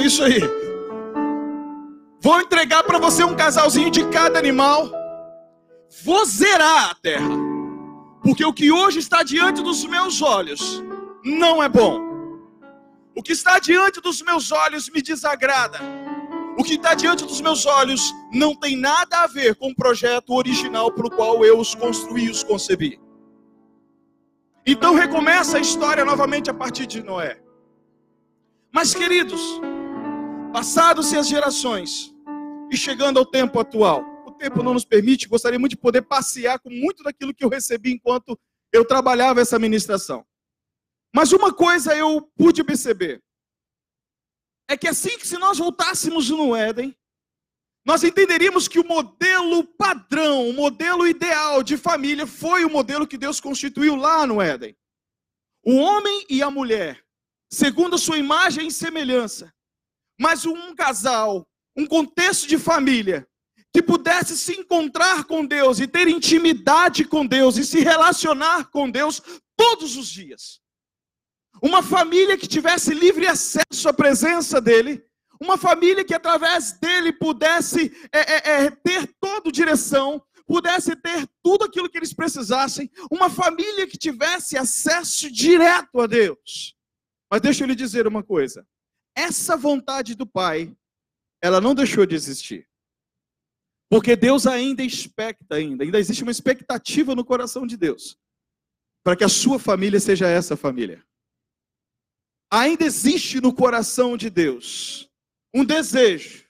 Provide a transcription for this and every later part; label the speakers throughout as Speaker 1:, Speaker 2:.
Speaker 1: Isso aí. Vou entregar para você um casalzinho de cada animal. Vou zerar a terra. Porque o que hoje está diante dos meus olhos não é bom. O que está diante dos meus olhos me desagrada. O que está diante dos meus olhos não tem nada a ver com o projeto original para o qual eu os construí e os concebi. Então recomeça a história novamente a partir de Noé. Mas, queridos, passados-se as gerações e chegando ao tempo atual, o tempo não nos permite, gostaria muito de poder passear com muito daquilo que eu recebi enquanto eu trabalhava essa ministração. Mas uma coisa eu pude perceber: é que assim que se nós voltássemos no Éden, nós entenderíamos que o modelo padrão, o modelo ideal de família foi o modelo que Deus constituiu lá no Éden. O homem e a mulher, segundo a sua imagem e semelhança, mas um casal, um contexto de família, que pudesse se encontrar com Deus e ter intimidade com Deus e se relacionar com Deus todos os dias. Uma família que tivesse livre acesso à presença dele uma família que através dele pudesse é, é, é, ter toda direção, pudesse ter tudo aquilo que eles precisassem. Uma família que tivesse acesso direto a Deus. Mas deixa eu lhe dizer uma coisa: essa vontade do Pai, ela não deixou de existir. Porque Deus ainda expecta, ainda, ainda existe uma expectativa no coração de Deus, para que a sua família seja essa família. Ainda existe no coração de Deus um desejo,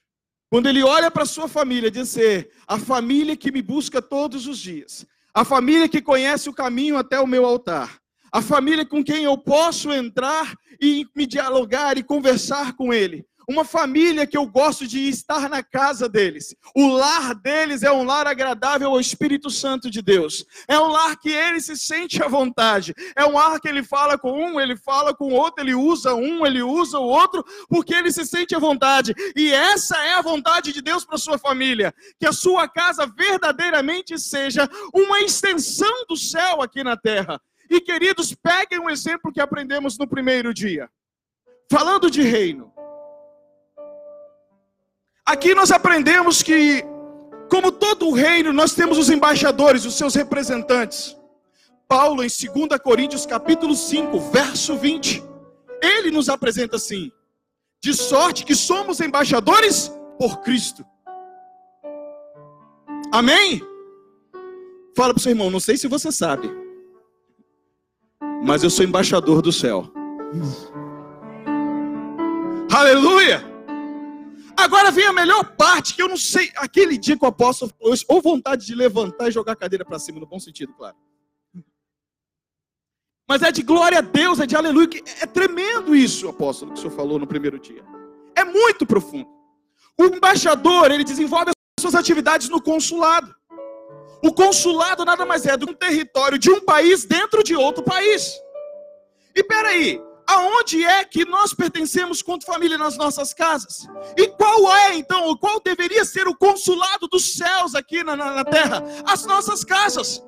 Speaker 1: quando ele olha para sua família, dizer: a família que me busca todos os dias, a família que conhece o caminho até o meu altar, a família com quem eu posso entrar e me dialogar e conversar com ele, uma família que eu gosto de estar na casa deles. O lar deles é um lar agradável ao Espírito Santo de Deus. É um lar que ele se sente à vontade. É um lar que ele fala com um, ele fala com outro, ele usa um, ele usa o outro, porque ele se sente à vontade. E essa é a vontade de Deus para sua família, que a sua casa verdadeiramente seja uma extensão do céu aqui na terra. E queridos, peguem um exemplo que aprendemos no primeiro dia. Falando de reino, Aqui nós aprendemos que, como todo reino, nós temos os embaixadores, os seus representantes. Paulo, em 2 Coríntios, capítulo 5, verso 20, ele nos apresenta assim: de sorte que somos embaixadores por Cristo. Amém? Fala para o seu irmão, não sei se você sabe, mas eu sou embaixador do céu. Aleluia! Agora vem a melhor parte, que eu não sei, aquele dia que o apóstolo falou isso, ou vontade de levantar e jogar a cadeira para cima, no bom sentido, claro. Mas é de glória a Deus, é de aleluia, é tremendo isso, apóstolo, que o senhor falou no primeiro dia. É muito profundo. O embaixador, ele desenvolve as suas atividades no consulado. O consulado nada mais é do que um território de um país dentro de outro país. E peraí, aonde é que nós pertencemos quanto família nas nossas casas? E qual é então, qual deveria ser o consulado dos céus aqui na, na, na terra? As nossas casas,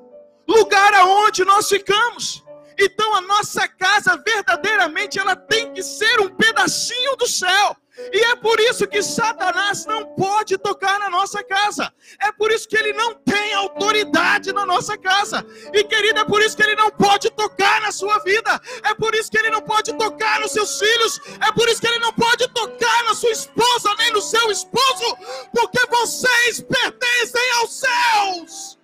Speaker 1: lugar aonde nós ficamos. Então a nossa casa verdadeiramente ela tem que ser um pedacinho do céu. E é por isso que Satanás não pode tocar na nossa casa. É por isso que ele não tem autoridade na nossa casa. E querida, é por isso que ele não pode tocar na sua vida. É por isso que ele não pode tocar nos seus filhos. É por isso que ele não pode tocar na sua esposa nem no seu esposo, porque vocês pertencem aos céus.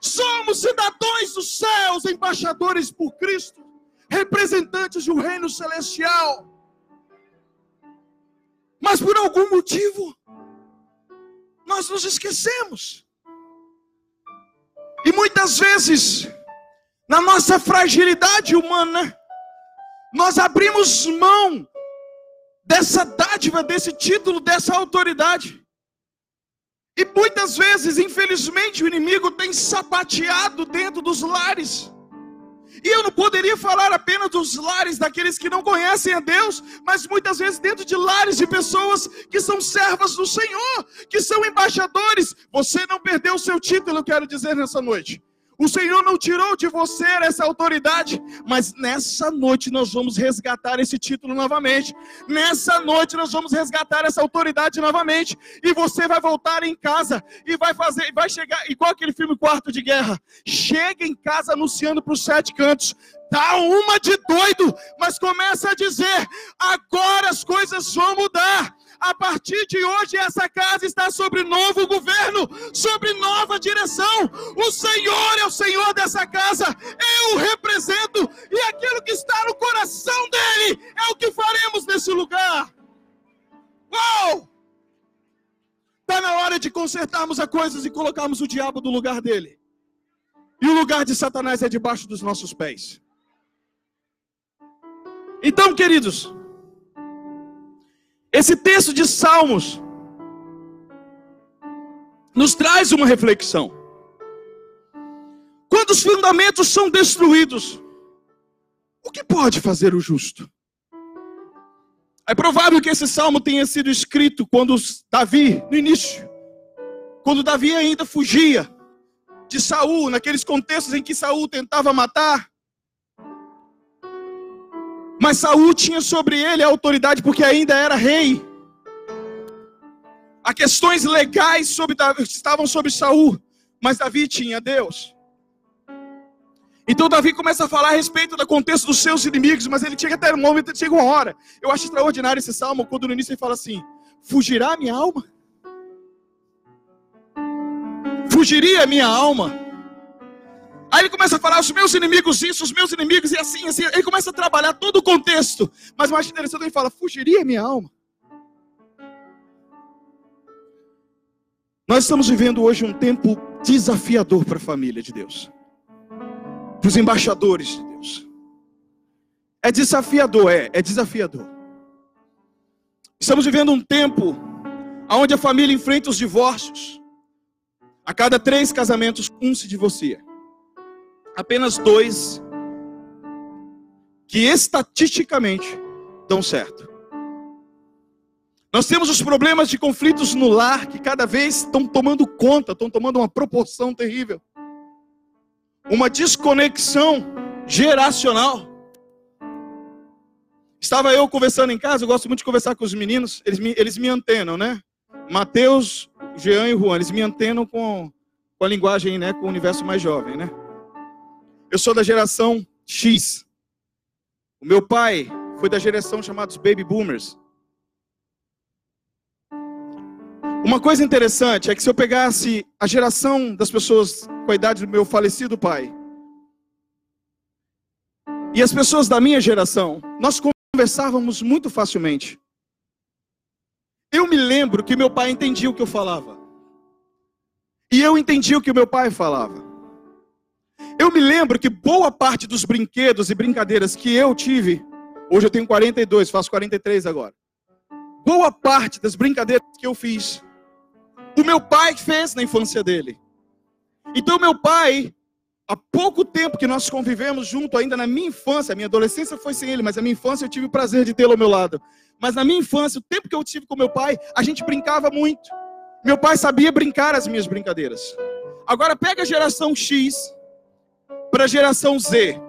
Speaker 1: Somos cidadãos dos céus, embaixadores por Cristo, representantes do reino celestial. Mas por algum motivo, nós nos esquecemos. E muitas vezes, na nossa fragilidade humana, nós abrimos mão dessa dádiva, desse título, dessa autoridade. E muitas vezes, infelizmente, o inimigo tem sapateado dentro dos lares. E eu não poderia falar apenas dos lares daqueles que não conhecem a Deus, mas muitas vezes dentro de lares de pessoas que são servas do Senhor, que são embaixadores. Você não perdeu o seu título, eu quero dizer nessa noite. O Senhor não tirou de você essa autoridade, mas nessa noite nós vamos resgatar esse título novamente. Nessa noite nós vamos resgatar essa autoridade novamente. E você vai voltar em casa e vai fazer, vai chegar igual aquele filme Quarto de Guerra. Chega em casa anunciando para os sete cantos. Dá uma de doido, mas começa a dizer: agora as coisas vão mudar. A partir de hoje, essa casa está sobre novo governo, sobre nova direção. O Senhor é o Senhor dessa casa, eu o represento, e aquilo que está no coração dele é o que faremos nesse lugar. Uau! Está na hora de consertarmos as coisas e colocarmos o diabo no lugar dele. E o lugar de Satanás é debaixo dos nossos pés. Então, queridos, esse texto de Salmos nos traz uma reflexão. Quando os fundamentos são destruídos, o que pode fazer o justo? É provável que esse salmo tenha sido escrito quando Davi, no início, quando Davi ainda fugia de Saul, naqueles contextos em que Saul tentava matar, mas Saul tinha sobre ele a autoridade porque ainda era rei. Há questões legais sobre Davi, estavam sobre Saul, mas Davi tinha Deus. Então Davi começa a falar a respeito do contexto dos seus inimigos, mas ele chega até um momento, chega uma hora. Eu acho extraordinário esse salmo quando no início ele fala assim: Fugirá minha alma? Fugiria minha alma? Aí ele começa a falar os meus inimigos isso, os meus inimigos e assim, assim. Ele começa a trabalhar todo o contexto. Mas mais interessante ele fala: fugiria minha alma. Nós estamos vivendo hoje um tempo desafiador para a família de Deus, para os embaixadores de Deus. É desafiador, é, é desafiador. Estamos vivendo um tempo onde a família enfrenta os divórcios. A cada três casamentos, um se divorcia apenas dois que estatisticamente dão certo. Nós temos os problemas de conflitos no lar que cada vez estão tomando conta, estão tomando uma proporção terrível. Uma desconexão geracional. Estava eu conversando em casa, eu gosto muito de conversar com os meninos, eles me, eles me antenam, né? Mateus, Jean e Juan, eles me antenam com, com a linguagem, né, com o universo mais jovem, né? Eu sou da geração X. O meu pai foi da geração chamada Baby Boomers. Uma coisa interessante é que se eu pegasse a geração das pessoas com a idade do meu falecido pai e as pessoas da minha geração, nós conversávamos muito facilmente. Eu me lembro que meu pai entendia o que eu falava. E eu entendia o que meu pai falava. Eu me lembro que boa parte dos brinquedos e brincadeiras que eu tive, hoje eu tenho 42, faço 43 agora. Boa parte das brincadeiras que eu fiz, o meu pai fez na infância dele. Então, meu pai, há pouco tempo que nós convivemos junto, ainda na minha infância, a minha adolescência foi sem ele, mas a minha infância eu tive o prazer de tê-lo ao meu lado. Mas na minha infância, o tempo que eu tive com meu pai, a gente brincava muito. Meu pai sabia brincar as minhas brincadeiras. Agora pega a geração X, para a geração Z,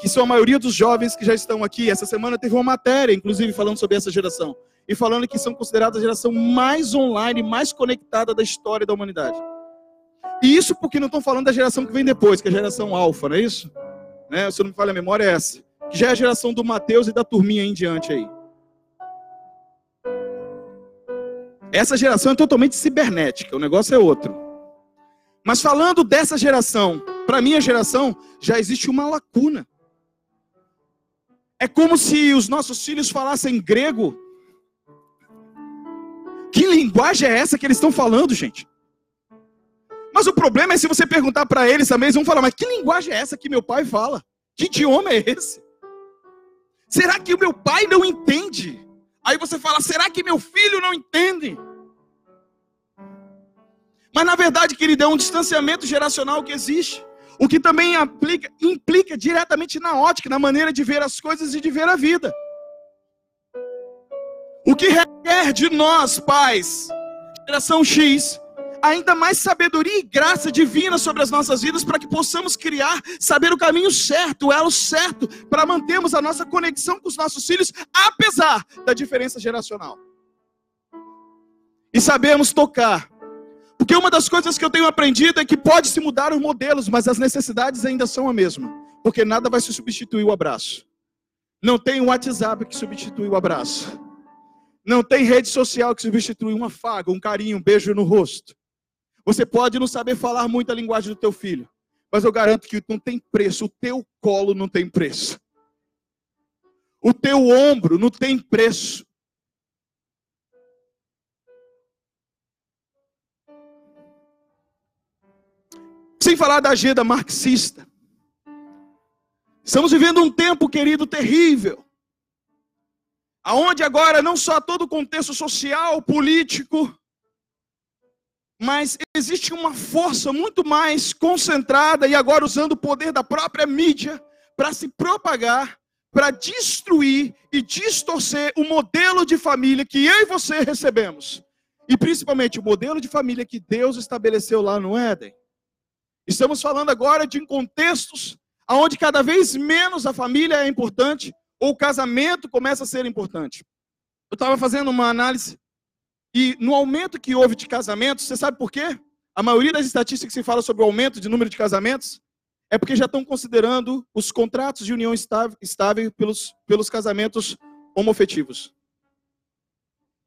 Speaker 1: que são a maioria dos jovens que já estão aqui. Essa semana teve uma matéria, inclusive, falando sobre essa geração. E falando que são consideradas a geração mais online, mais conectada da história da humanidade. E isso porque não estão falando da geração que vem depois, que é a geração alfa, não é isso? Né? Se eu não me falha a memória, é essa. Que já é a geração do Mateus e da turminha em diante aí. Essa geração é totalmente cibernética, o negócio é outro. Mas falando dessa geração, para minha geração, já existe uma lacuna. É como se os nossos filhos falassem grego. Que linguagem é essa que eles estão falando, gente? Mas o problema é se você perguntar para eles também, eles vão falar: Mas que linguagem é essa que meu pai fala? Que idioma é esse? Será que o meu pai não entende? Aí você fala: Será que meu filho não entende? Mas na verdade, querido, é um distanciamento geracional que existe. O que também aplica, implica diretamente na ótica, na maneira de ver as coisas e de ver a vida. O que requer de nós, pais, geração X, ainda mais sabedoria e graça divina sobre as nossas vidas para que possamos criar, saber o caminho certo, o elo certo, para mantermos a nossa conexão com os nossos filhos, apesar da diferença geracional. E sabemos tocar. Porque uma das coisas que eu tenho aprendido é que pode-se mudar os modelos, mas as necessidades ainda são a mesma. Porque nada vai se substituir o abraço. Não tem um WhatsApp que substitui o abraço. Não tem rede social que substitui uma faga, um carinho, um beijo no rosto. Você pode não saber falar muito a linguagem do teu filho, mas eu garanto que não tem preço. O teu colo não tem preço. O teu ombro não tem preço. Sem falar da agenda marxista. Estamos vivendo um tempo, querido, terrível aonde agora não só todo o contexto social, político, mas existe uma força muito mais concentrada e agora usando o poder da própria mídia para se propagar, para destruir e distorcer o modelo de família que eu e você recebemos. E principalmente o modelo de família que Deus estabeleceu lá no Éden. Estamos falando agora de contextos onde cada vez menos a família é importante, ou o casamento começa a ser importante. Eu estava fazendo uma análise e no aumento que houve de casamentos, você sabe por quê? A maioria das estatísticas que se fala sobre o aumento de número de casamentos é porque já estão considerando os contratos de união estável, pelos, pelos casamentos homofetivos.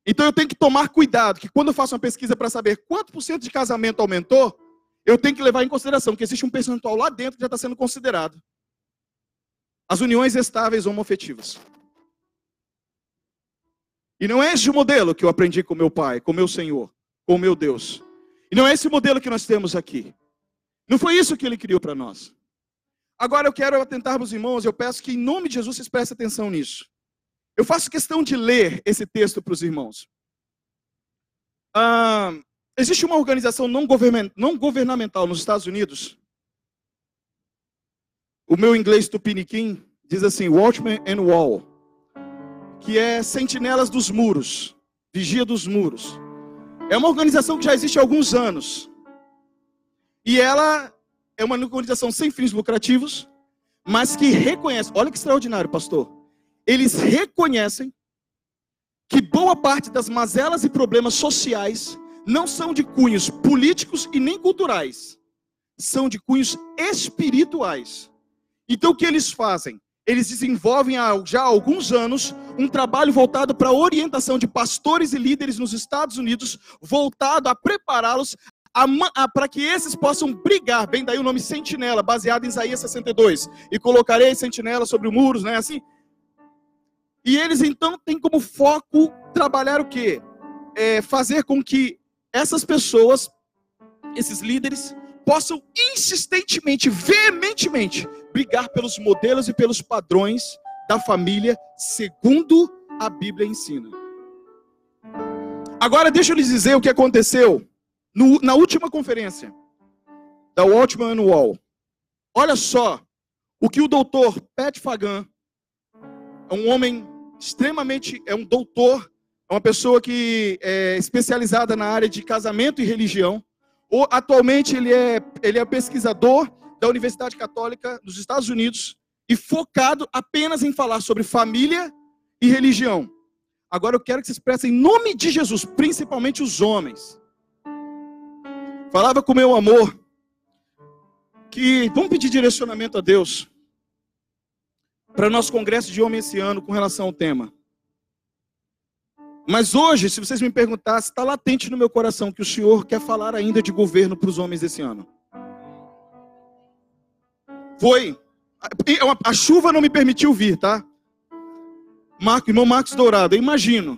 Speaker 1: Então eu tenho que tomar cuidado, que quando eu faço uma pesquisa para saber quanto por cento de casamento aumentou, eu tenho que levar em consideração que existe um percentual lá dentro que já está sendo considerado. As uniões estáveis homofetivas. E não é esse o modelo que eu aprendi com meu pai, com meu Senhor, com meu Deus. E não é esse modelo que nós temos aqui. Não foi isso que ele criou para nós. Agora eu quero atentar os irmãos, eu peço que em nome de Jesus vocês prestem atenção nisso. Eu faço questão de ler esse texto para os irmãos. Existe uma organização não, não governamental nos Estados Unidos o meu inglês tupiniquim diz assim, Watchman and Wall, que é Sentinelas dos Muros, Vigia dos Muros. É uma organização que já existe há alguns anos. E ela é uma organização sem fins lucrativos, mas que reconhece, olha que extraordinário, pastor. Eles reconhecem que boa parte das mazelas e problemas sociais não são de cunhos políticos e nem culturais, são de cunhos espirituais. Então o que eles fazem? Eles desenvolvem há já há alguns anos um trabalho voltado para a orientação de pastores e líderes nos Estados Unidos, voltado a prepará-los para que esses possam brigar, bem daí o nome sentinela, baseado em Isaías 62, e colocarei sentinela sobre os muros, né, assim. E eles então têm como foco trabalhar o quê? É fazer com que essas pessoas, esses líderes, possam insistentemente, veementemente, brigar pelos modelos e pelos padrões da família, segundo a Bíblia ensina. Agora, deixa eu lhes dizer o que aconteceu no, na última conferência da Watchman Wall. Olha só o que o doutor Pat Fagan, é um homem extremamente, é um doutor, é uma pessoa que é especializada na área de casamento e religião. Atualmente ele é, ele é pesquisador da Universidade Católica dos Estados Unidos e focado apenas em falar sobre família e religião. Agora eu quero que vocês prestem em nome de Jesus, principalmente os homens. Falava com meu amor que vamos pedir direcionamento a Deus para nosso congresso de homens esse ano com relação ao tema. Mas hoje, se vocês me perguntassem, está latente no meu coração que o Senhor quer falar ainda de governo para os homens desse ano. Foi. A chuva não me permitiu vir, tá? Marco, irmão Marcos Dourado, eu imagino.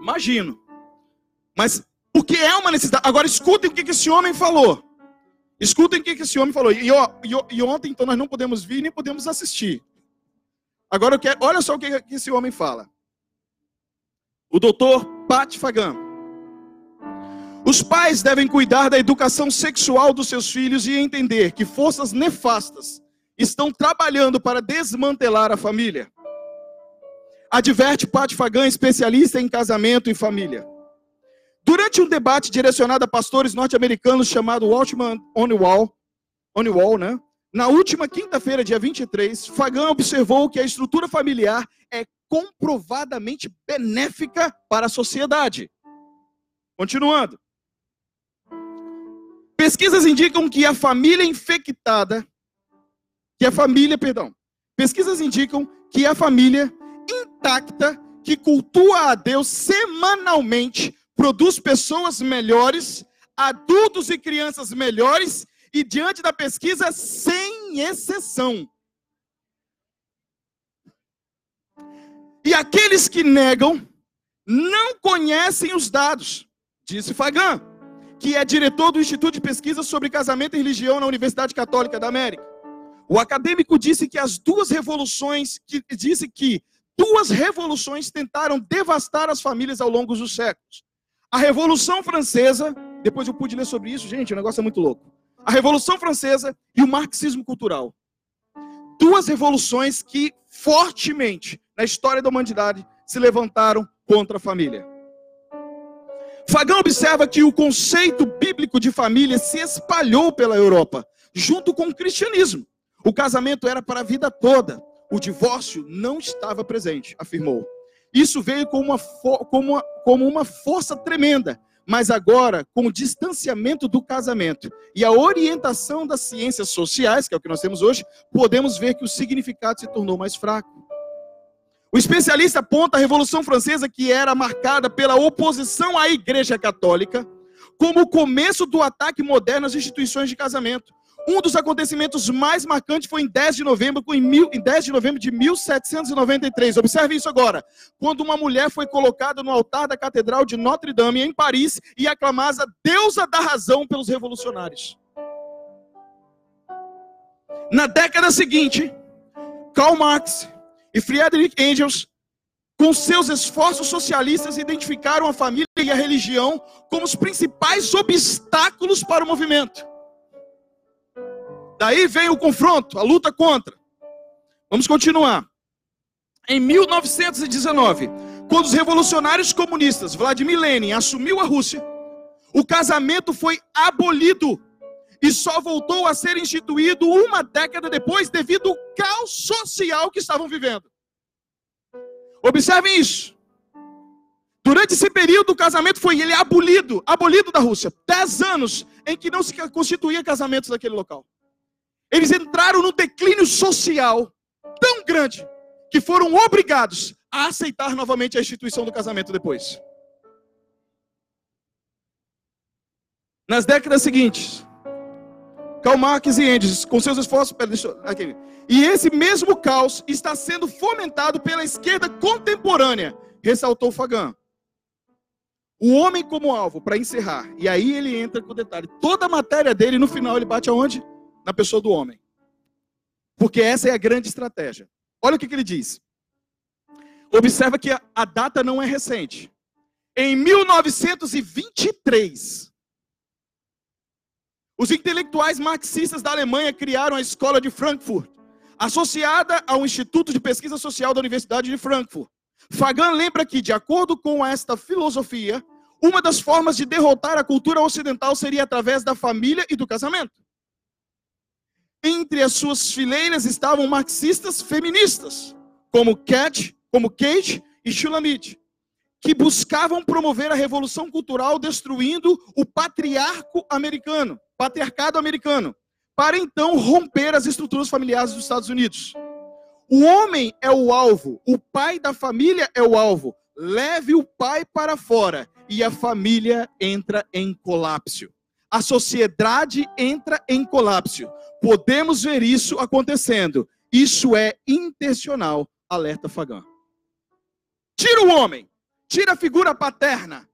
Speaker 1: Imagino. Mas o que é uma necessidade? Agora escutem o que esse homem falou. Escutem o que esse homem falou. E, e, e ontem, então, nós não podemos vir nem podemos assistir. Agora eu quero, olha só o que esse homem fala o doutor Pat Fagan. Os pais devem cuidar da educação sexual dos seus filhos e entender que forças nefastas estão trabalhando para desmantelar a família. Adverte Pat Fagan, especialista em casamento e família. Durante um debate direcionado a pastores norte-americanos chamado Watchman on Wall, on Wall né? na última quinta-feira, dia 23, Fagan observou que a estrutura familiar é comprovadamente benéfica para a sociedade. Continuando. Pesquisas indicam que a família infectada, que a família, perdão, pesquisas indicam que a família intacta que cultua a Deus semanalmente produz pessoas melhores, adultos e crianças melhores e diante da pesquisa sem exceção. E aqueles que negam não conhecem os dados, disse Fagan, que é diretor do Instituto de Pesquisa sobre Casamento e Religião na Universidade Católica da América. O acadêmico disse que as duas revoluções, que, disse que duas revoluções tentaram devastar as famílias ao longo dos séculos. A Revolução Francesa, depois eu pude ler sobre isso, gente, o negócio é muito louco. A Revolução Francesa e o marxismo cultural. Duas revoluções que fortemente na história da humanidade se levantaram contra a família. Fagão observa que o conceito bíblico de família se espalhou pela Europa, junto com o cristianismo. O casamento era para a vida toda, o divórcio não estava presente, afirmou. Isso veio como uma, como uma, como uma força tremenda, mas agora, com o distanciamento do casamento e a orientação das ciências sociais, que é o que nós temos hoje, podemos ver que o significado se tornou mais fraco. O especialista aponta a Revolução Francesa, que era marcada pela oposição à Igreja Católica, como o começo do ataque moderno às instituições de casamento. Um dos acontecimentos mais marcantes foi em 10 de novembro, em, mil, em 10 de novembro de 1793. Observe isso agora. Quando uma mulher foi colocada no altar da Catedral de Notre Dame, em Paris, e aclamada deusa da razão pelos revolucionários. Na década seguinte, Karl Marx e Friedrich Engels, com seus esforços socialistas, identificaram a família e a religião como os principais obstáculos para o movimento. Daí vem o confronto, a luta contra. Vamos continuar. Em 1919, quando os revolucionários comunistas Vladimir Lenin assumiu a Rússia, o casamento foi abolido e só voltou a ser instituído uma década depois devido ao caos social que estavam vivendo. Observem isso. Durante esse período, o casamento foi ele abolido, abolido da Rússia. Dez anos em que não se constituía casamentos naquele local. Eles entraram num declínio social tão grande que foram obrigados a aceitar novamente a instituição do casamento depois. Nas décadas seguintes, Karl Marx e Engels, com seus esforços. Aqui. E esse mesmo caos está sendo fomentado pela esquerda contemporânea, ressaltou Fagan. O homem como alvo, para encerrar, e aí ele entra com o detalhe: toda a matéria dele, no final, ele bate aonde? Na pessoa do homem. Porque essa é a grande estratégia. Olha o que, que ele diz. Observa que a, a data não é recente. Em 1923, os intelectuais marxistas da Alemanha criaram a Escola de Frankfurt, associada ao Instituto de Pesquisa Social da Universidade de Frankfurt. Fagan lembra que, de acordo com esta filosofia, uma das formas de derrotar a cultura ocidental seria através da família e do casamento. Entre as suas fileiras estavam marxistas feministas, como Cat, como Kate e Shulamit que buscavam promover a revolução cultural destruindo o patriarco americano, patriarcado americano, para então romper as estruturas familiares dos Estados Unidos. O homem é o alvo, o pai da família é o alvo. Leve o pai para fora e a família entra em colapso. A sociedade entra em colapso. Podemos ver isso acontecendo. Isso é intencional, alerta Fagan. Tira o homem, Tira a figura paterna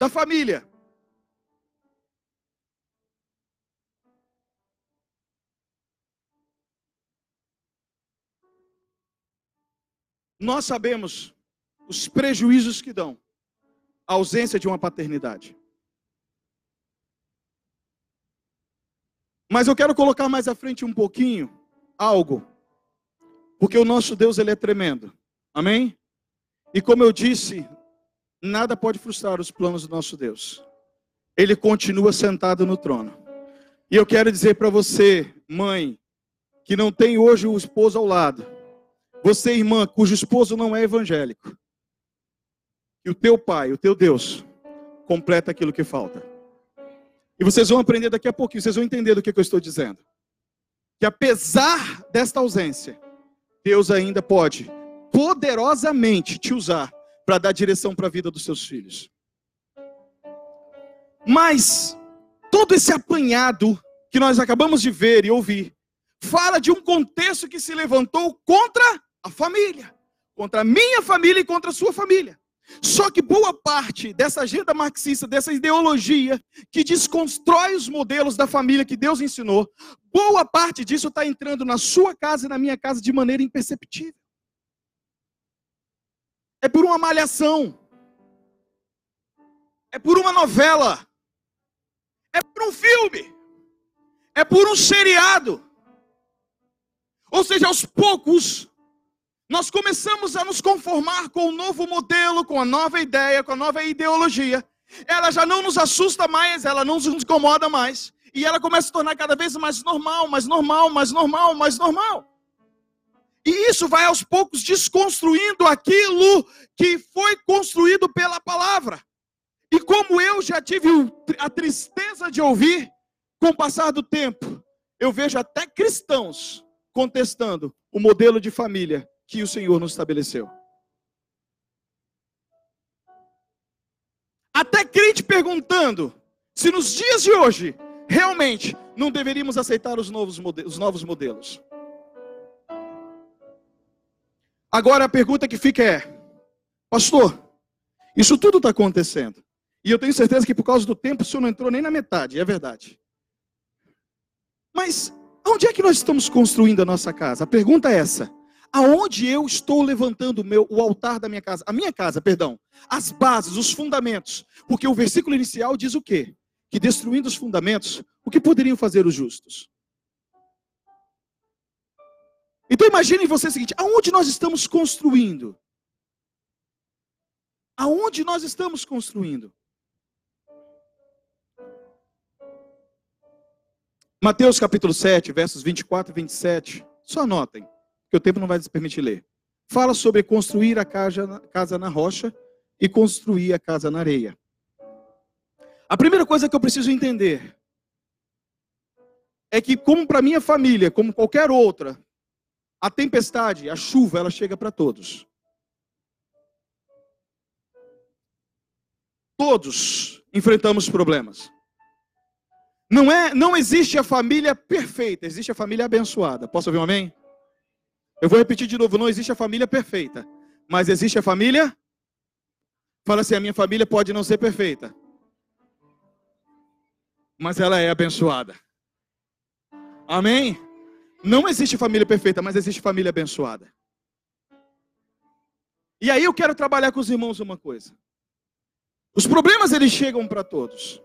Speaker 1: da família. Nós sabemos os prejuízos que dão a ausência de uma paternidade. Mas eu quero colocar mais à frente um pouquinho algo, porque o nosso Deus ele é tremendo. Amém? E como eu disse nada pode frustrar os planos do nosso Deus. Ele continua sentado no trono. E eu quero dizer para você, mãe, que não tem hoje o esposo ao lado, você, irmã, cujo esposo não é evangélico, que o teu pai, o teu Deus, completa aquilo que falta. E vocês vão aprender daqui a pouquinho, vocês vão entender do que, que eu estou dizendo. Que apesar desta ausência, Deus ainda pode poderosamente te usar para dar direção para a vida dos seus filhos. Mas todo esse apanhado que nós acabamos de ver e ouvir fala de um contexto que se levantou contra a família, contra a minha família e contra a sua família. Só que boa parte dessa agenda marxista, dessa ideologia que desconstrói os modelos da família que Deus ensinou, boa parte disso está entrando na sua casa e na minha casa de maneira imperceptível. É por uma malhação, é por uma novela, é por um filme, é por um seriado. Ou seja, aos poucos, nós começamos a nos conformar com o novo modelo, com a nova ideia, com a nova ideologia. Ela já não nos assusta mais, ela não nos incomoda mais. E ela começa a se tornar cada vez mais normal, mais normal, mais normal, mais normal. E isso vai aos poucos desconstruindo aquilo que foi construído pela palavra. E como eu já tive a tristeza de ouvir, com o passar do tempo, eu vejo até cristãos contestando o modelo de família que o Senhor nos estabeleceu. Até crente perguntando se nos dias de hoje realmente não deveríamos aceitar os novos modelos. Os novos modelos. Agora a pergunta que fica é: Pastor, isso tudo está acontecendo. E eu tenho certeza que por causa do tempo o senhor não entrou nem na metade, é verdade. Mas onde é que nós estamos construindo a nossa casa? A pergunta é essa aonde eu estou levantando o, meu, o altar da minha casa, a minha casa, perdão, as bases, os fundamentos, porque o versículo inicial diz o quê? Que destruindo os fundamentos, o que poderiam fazer os justos? Então imagine você o seguinte: aonde nós estamos construindo? Aonde nós estamos construindo? Mateus capítulo 7, versos 24 e 27. Só anotem que o tempo não vai nos permitir ler. Fala sobre construir a casa na rocha e construir a casa na areia. A primeira coisa que eu preciso entender é que, como para minha família, como qualquer outra, a tempestade, a chuva, ela chega para todos. Todos enfrentamos problemas. Não é, não existe a família perfeita, existe a família abençoada. Posso ouvir um amém? Eu vou repetir de novo: não existe a família perfeita, mas existe a família. Fala assim: a minha família pode não ser perfeita, mas ela é abençoada. Amém? Não existe família perfeita, mas existe família abençoada. E aí eu quero trabalhar com os irmãos uma coisa. Os problemas eles chegam para todos.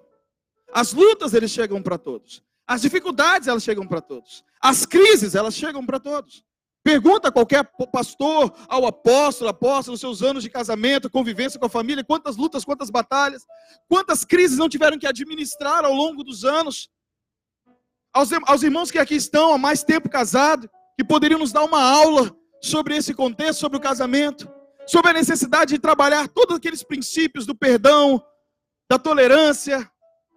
Speaker 1: As lutas eles chegam para todos. As dificuldades elas chegam para todos. As crises elas chegam para todos. Pergunta a qualquer pastor, ao apóstolo, apóstolo, nos seus anos de casamento, convivência com a família, quantas lutas, quantas batalhas, quantas crises não tiveram que administrar ao longo dos anos. Aos, aos irmãos que aqui estão há mais tempo casados, que poderiam nos dar uma aula sobre esse contexto, sobre o casamento, sobre a necessidade de trabalhar todos aqueles princípios do perdão, da tolerância,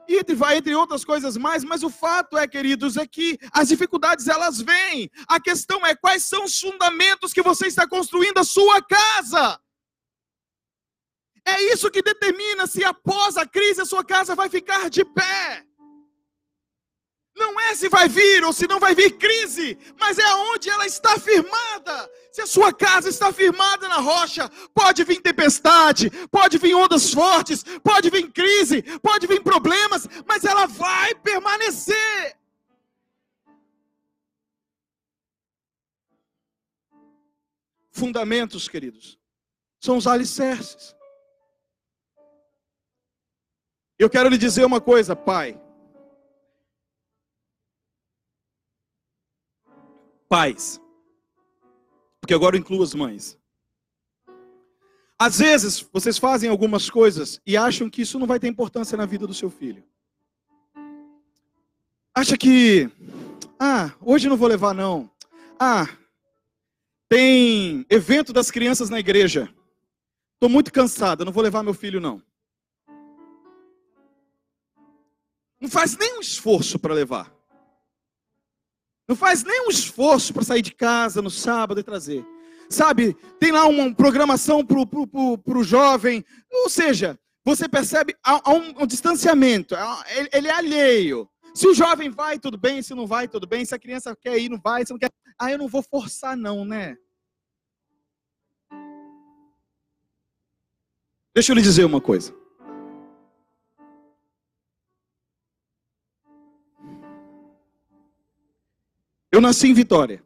Speaker 1: entre outras coisas mais, mas o fato é, queridos, é que as dificuldades elas vêm. A questão é quais são os fundamentos que você está construindo a sua casa. É isso que determina se após a crise a sua casa vai ficar de pé. Não é se vai vir ou se não vai vir crise, mas é onde ela está firmada. Se a sua casa está firmada na rocha, pode vir tempestade, pode vir ondas fortes, pode vir crise, pode vir problemas, mas ela vai permanecer. Fundamentos, queridos, são os alicerces. Eu quero lhe dizer uma coisa, pai. Pais. Porque agora eu incluo as mães. Às vezes, vocês fazem algumas coisas e acham que isso não vai ter importância na vida do seu filho. Acha que, ah, hoje não vou levar não. Ah, tem evento das crianças na igreja. Estou muito cansada, não vou levar meu filho não. Não faz nenhum esforço para levar. Não faz nenhum esforço para sair de casa no sábado e trazer sabe, tem lá uma programação para o jovem. Ou seja, você percebe há, um, um, distanciamento, ele, ele, é alheio. Se o jovem vai, tudo bem, se não vai, tudo bem. Se a criança quer ir, não vai, se não quer. Ah, eu não vou forçar, não, né? Deixa eu lhe dizer uma coisa. Eu nasci em Vitória.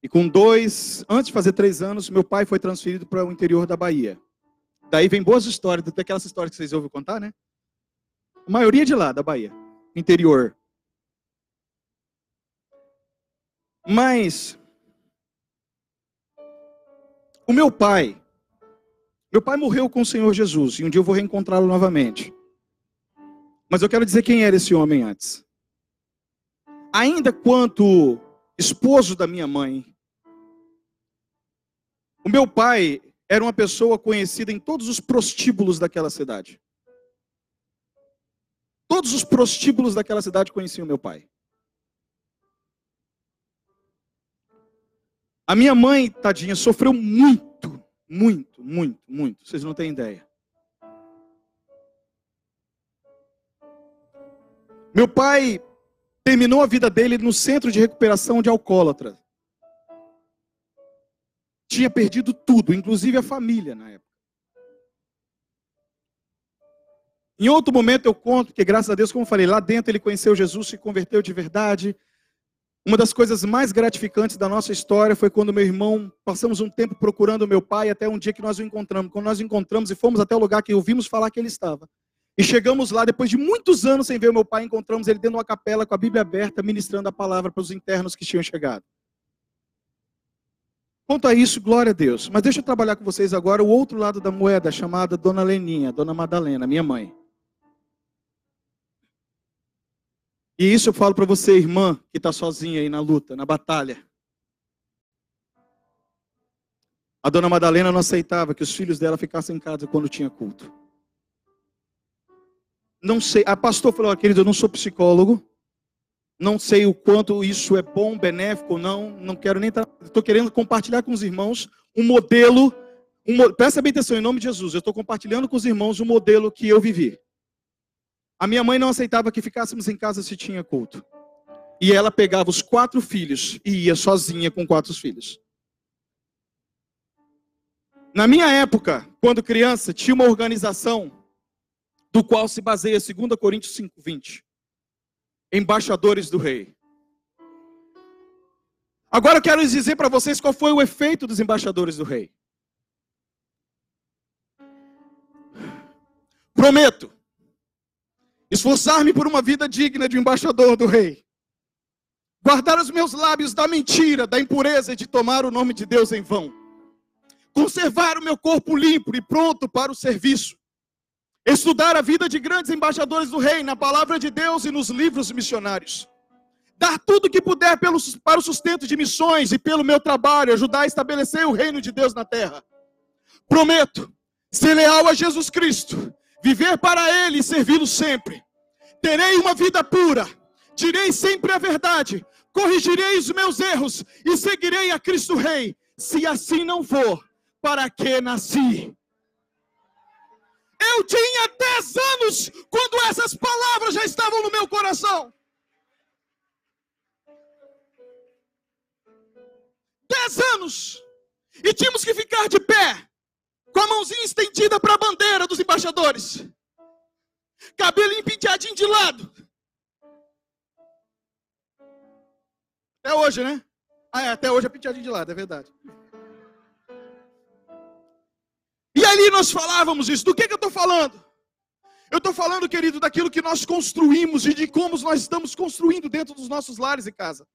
Speaker 1: E com dois, antes de fazer três anos, meu pai foi transferido para o interior da Bahia. Daí vem boas histórias, daquelas histórias que vocês ouvem contar, né? A maioria de lá, da Bahia, interior. Mas o meu pai, meu pai morreu com o Senhor Jesus e um dia eu vou reencontrá-lo novamente. Mas eu quero dizer quem era esse homem antes. Ainda quanto esposo da minha mãe. O meu pai era uma pessoa conhecida em todos os prostíbulos daquela cidade. Todos os prostíbulos daquela cidade conheciam meu pai. A minha mãe, tadinha, sofreu muito, muito, muito, muito. Vocês não têm ideia. Meu pai terminou a vida dele no centro de recuperação de alcoólatra. Tinha perdido tudo, inclusive a família na época. Em outro momento eu conto que, graças a Deus, como eu falei, lá dentro ele conheceu Jesus, se converteu de verdade. Uma das coisas mais gratificantes da nossa história foi quando meu irmão, passamos um tempo procurando meu pai, até um dia que nós o encontramos. Quando nós o encontramos e fomos até o lugar que ouvimos falar que ele estava. E chegamos lá, depois de muitos anos sem ver meu pai, encontramos ele dentro de uma capela com a Bíblia aberta, ministrando a palavra para os internos que tinham chegado. Quanto a isso, glória a Deus. Mas deixa eu trabalhar com vocês agora o outro lado da moeda, chamada Dona Leninha, Dona Madalena, minha mãe. E isso eu falo para você, irmã, que está sozinha aí na luta, na batalha. A Dona Madalena não aceitava que os filhos dela ficassem em casa quando tinha culto. Não sei, a pastor falou, querido, eu não sou psicólogo, não sei o quanto isso é bom, benéfico ou não, não quero nem estou querendo compartilhar com os irmãos um modelo, um, presta bem atenção, em nome de Jesus, eu estou compartilhando com os irmãos um modelo que eu vivi. A minha mãe não aceitava que ficássemos em casa se tinha culto. E ela pegava os quatro filhos e ia sozinha com quatro filhos. Na minha época, quando criança, tinha uma organização do qual se baseia 2 Coríntios 5, 20. Embaixadores do rei. Agora eu quero dizer para vocês qual foi o efeito dos embaixadores do rei. Prometo esforçar-me por uma vida digna de embaixador do rei. Guardar os meus lábios da mentira, da impureza e de tomar o nome de Deus em vão. Conservar o meu corpo limpo e pronto para o serviço Estudar a vida de grandes embaixadores do rei na palavra de Deus e nos livros missionários. Dar tudo o que puder pelo, para o sustento de missões e pelo meu trabalho, ajudar a estabelecer o reino de Deus na terra. Prometo ser leal a Jesus Cristo, viver para Ele e servi-lo sempre. Terei uma vida pura, direi sempre a verdade, corrigirei os meus erros e seguirei a Cristo Rei. Se assim não for, para que nasci? Eu tinha 10 anos quando essas palavras já estavam no meu coração. 10 anos. E tínhamos que ficar de pé, com a mãozinha estendida para a bandeira dos embaixadores. Cabelinho penteadinho de lado. Até hoje, né? Ah, é, até hoje é penteadinho de lado, é verdade. E ali nós falávamos isso. Do que, que eu estou falando? Eu estou falando, querido, daquilo que nós construímos e de como nós estamos construindo dentro dos nossos lares e casa.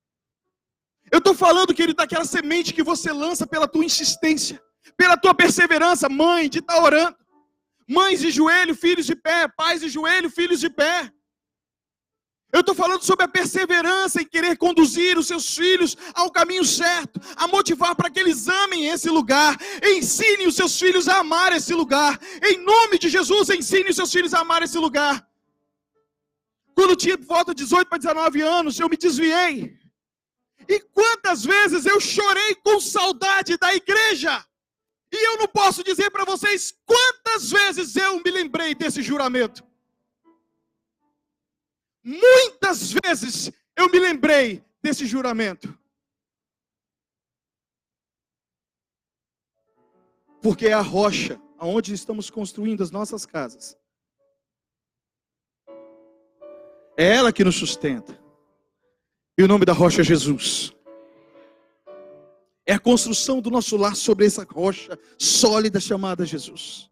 Speaker 1: Eu estou falando, querido, daquela semente que você lança pela tua insistência, pela tua perseverança, mãe, de estar orando. Mães de joelho, filhos de pé, pais de joelho, filhos de pé. Eu estou falando sobre a perseverança em querer conduzir os seus filhos ao caminho certo, a motivar para que eles amem esse lugar. Ensine os seus filhos a amar esse lugar. Em nome de Jesus, ensine os seus filhos a amar esse lugar. Quando tinha volta de 18 para 19 anos, eu me desviei. E quantas vezes eu chorei com saudade da igreja? E eu não posso dizer para vocês quantas vezes eu me lembrei desse juramento. Muitas vezes eu me lembrei desse juramento. Porque é a rocha aonde estamos construindo as nossas casas. É ela que nos sustenta. E o nome da rocha é Jesus. É a construção do nosso lar sobre essa rocha sólida chamada Jesus.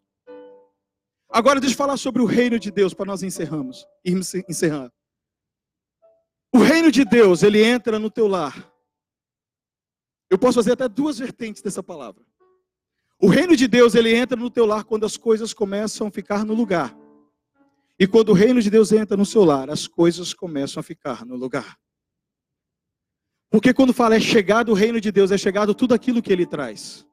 Speaker 1: Agora deixa eu falar sobre o reino de Deus para nós encerramos, encerrar. O reino de Deus, ele entra no teu lar. Eu posso fazer até duas vertentes dessa palavra. O reino de Deus, ele entra no teu lar quando as coisas começam a ficar no lugar. E quando o reino de Deus entra no seu lar, as coisas começam a ficar no lugar. Porque quando fala é chegado o reino de Deus, é chegado tudo aquilo que ele traz.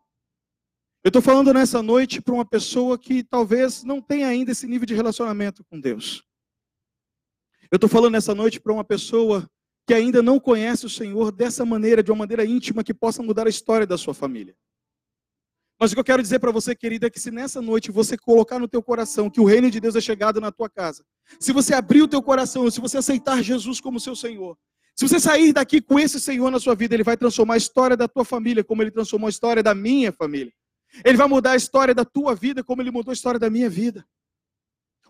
Speaker 1: Eu estou falando nessa noite para uma pessoa que talvez não tenha ainda esse nível de relacionamento com Deus. Eu estou falando nessa noite para uma pessoa que ainda não conhece o Senhor dessa maneira, de uma maneira íntima, que possa mudar a história da sua família. Mas o que eu quero dizer para você, querida, é que se nessa noite você colocar no teu coração que o reino de Deus é chegado na tua casa, se você abrir o teu coração, se você aceitar Jesus como seu Senhor, se você sair daqui com esse Senhor na sua vida, Ele vai transformar a história da tua família, como Ele transformou a história da minha família. Ele vai mudar a história da tua vida, como Ele mudou a história da minha vida.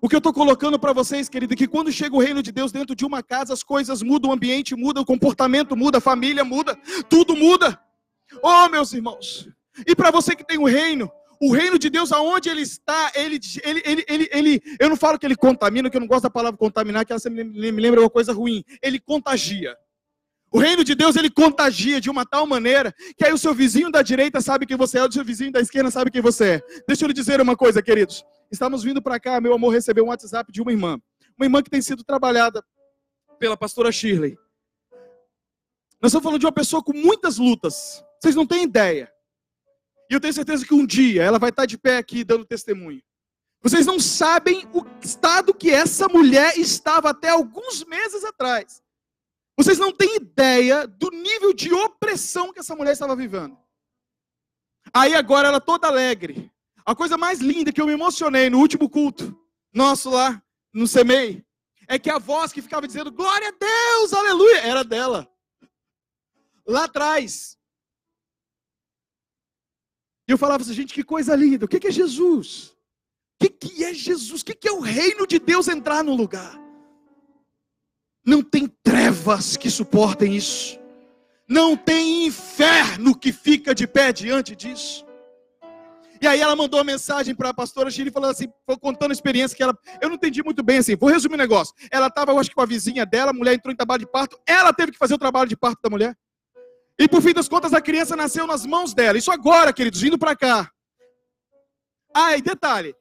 Speaker 1: O que eu estou colocando para vocês, querido, é que quando chega o reino de Deus dentro de uma casa, as coisas mudam, o ambiente muda, o comportamento muda, a família muda, tudo muda. Oh, meus irmãos. E para você que tem o reino, o reino de Deus, aonde ele está, ele, ele, ele, ele, ele, eu não falo que ele contamina, que eu não gosto da palavra contaminar, que ela me lembra uma coisa ruim. Ele contagia. O reino de Deus, ele contagia de uma tal maneira, que aí o seu vizinho da direita sabe quem você é, o seu vizinho da esquerda sabe quem você é. Deixa eu lhe dizer uma coisa, queridos. Estamos vindo para cá, meu amor recebeu um WhatsApp de uma irmã. Uma irmã que tem sido trabalhada pela pastora Shirley. Nós estamos falando de uma pessoa com muitas lutas. Vocês não têm ideia. E eu tenho certeza que um dia ela vai estar de pé aqui dando testemunho. Vocês não sabem o estado que essa mulher estava até alguns meses atrás. Vocês não têm ideia do nível de opressão que essa mulher estava vivendo. Aí agora ela toda alegre. A coisa mais linda que eu me emocionei no último culto, nosso lá, no Semei, é que a voz que ficava dizendo glória a Deus, aleluia, era dela. Lá atrás. E eu falava assim, gente, que coisa linda. O que é Jesus? O que é Jesus? O que é o reino de Deus entrar no lugar? Não tem trevas que suportem isso. Não tem inferno que fica de pé diante disso. E aí ela mandou uma mensagem para a pastora Chile falando assim, contando a experiência que ela, eu não entendi muito bem assim. Vou resumir o negócio. Ela estava, eu acho que com a vizinha dela, a mulher entrou em trabalho de parto, ela teve que fazer o trabalho de parto da mulher. E por fim das contas, a criança nasceu nas mãos dela. Isso agora, queridos, vindo para cá. Ah, e detalhe.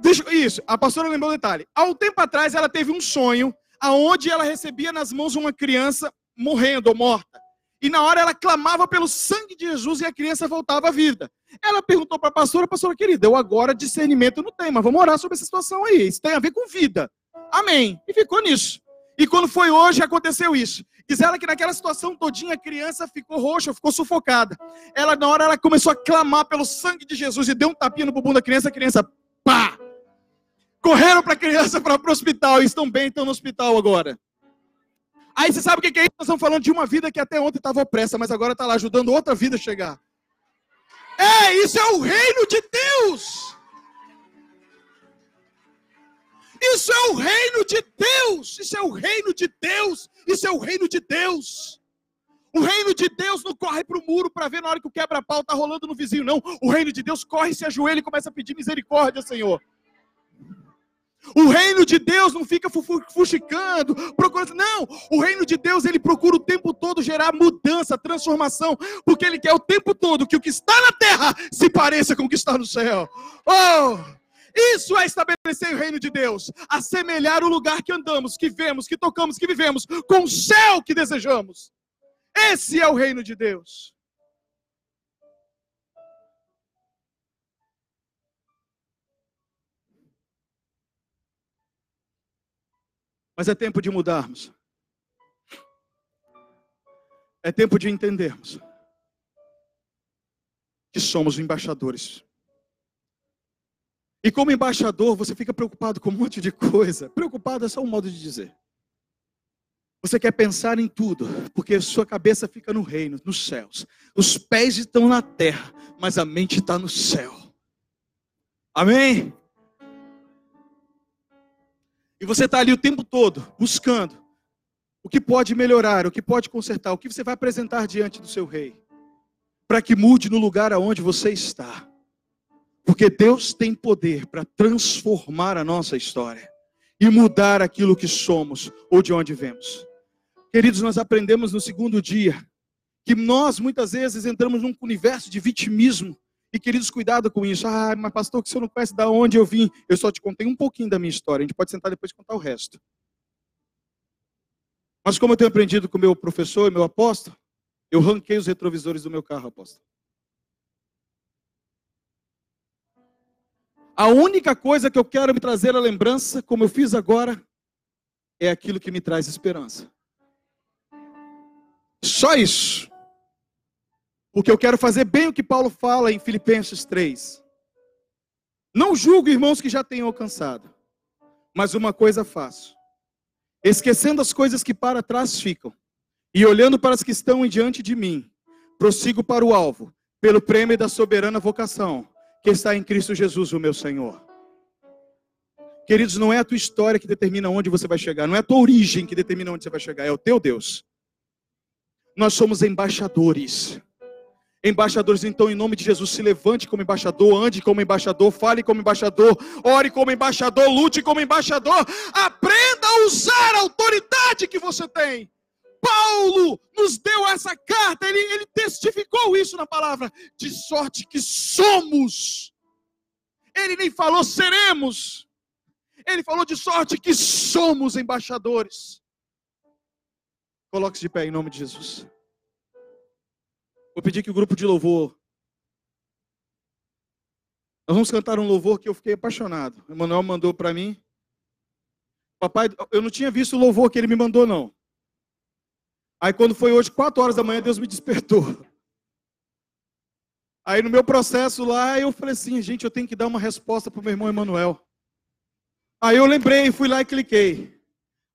Speaker 1: Deixa, isso, a pastora lembrou um detalhe. Há um tempo atrás, ela teve um sonho aonde ela recebia nas mãos uma criança morrendo ou morta. E na hora ela clamava pelo sangue de Jesus e a criança voltava à vida. Ela perguntou para a pastora, pastora querida, eu agora discernimento não tenho, mas vamos orar sobre essa situação aí. Isso tem a ver com vida. Amém. E ficou nisso. E quando foi hoje, aconteceu isso. Diz ela que naquela situação todinha a criança ficou roxa, ficou sufocada. Ela, na hora, ela começou a clamar pelo sangue de Jesus e deu um tapinha no bumbum da criança, a criança, pá! Correram para a criança para o hospital e estão bem, estão no hospital agora. Aí você sabe o que é isso? Nós estamos falando de uma vida que até ontem estava opressa, mas agora está lá ajudando outra vida a chegar. É, isso é o reino de Deus. Isso é o reino de Deus. Isso é o reino de Deus. Isso é o reino de Deus. O reino de Deus não corre para o muro para ver na hora que o quebra-pau está rolando no vizinho, não. O reino de Deus corre, se ajoelha e começa a pedir misericórdia, Senhor. O reino de Deus não fica fuxicando, procurando. Não, o reino de Deus ele procura o tempo todo gerar mudança, transformação, porque ele quer o tempo todo que o que está na terra se pareça com o que está no céu. Oh! Isso é estabelecer o reino de Deus, assemelhar o lugar que andamos, que vemos, que tocamos, que vivemos, com o céu que desejamos. Esse é o reino de Deus. Mas é tempo de mudarmos. É tempo de entendermos que somos embaixadores. E como embaixador, você fica preocupado com um monte de coisa. Preocupado é só um modo de dizer. Você quer pensar em tudo, porque sua cabeça fica no reino, nos céus. Os pés estão na terra, mas a mente está no céu. Amém? E você está ali o tempo todo buscando o que pode melhorar, o que pode consertar, o que você vai apresentar diante do seu rei, para que mude no lugar aonde você está. Porque Deus tem poder para transformar a nossa história e mudar aquilo que somos ou de onde vemos. Queridos, nós aprendemos no segundo dia que nós muitas vezes entramos num universo de vitimismo e queridos, cuidado com isso. Ah, mas pastor, que você não conhece de onde eu vim. Eu só te contei um pouquinho da minha história. A gente pode sentar depois e contar o resto. Mas como eu tenho aprendido com meu professor e meu apóstolo, eu ranquei os retrovisores do meu carro, apóstolo. A única coisa que eu quero me trazer à lembrança, como eu fiz agora, é aquilo que me traz esperança. Só isso. Porque eu quero fazer bem o que Paulo fala em Filipenses 3. Não julgo irmãos que já tenham alcançado, mas uma coisa faço: esquecendo as coisas que para trás ficam, e olhando para as que estão diante de mim, prossigo para o alvo, pelo prêmio da soberana vocação, que está em Cristo Jesus, o meu Senhor. Queridos, não é a tua história que determina onde você vai chegar, não é a tua origem que determina onde você vai chegar, é o teu Deus. Nós somos embaixadores. Embaixadores, então, em nome de Jesus, se levante como embaixador, ande como embaixador, fale como embaixador, ore como embaixador, lute como embaixador, aprenda a usar a autoridade que você tem. Paulo nos deu essa carta, ele, ele testificou isso na palavra, de sorte que somos. Ele nem falou seremos, ele falou de sorte que somos embaixadores. Coloque-se de pé em nome de Jesus. Vou pedir que o grupo de louvor. Nós vamos cantar um louvor que eu fiquei apaixonado. O Emanuel mandou para mim. Papai, eu não tinha visto o louvor que ele me mandou, não. Aí quando foi hoje, quatro horas da manhã, Deus me despertou. Aí no meu processo lá, eu falei assim, gente, eu tenho que dar uma resposta para o meu irmão Emanuel. Aí eu lembrei, fui lá e cliquei.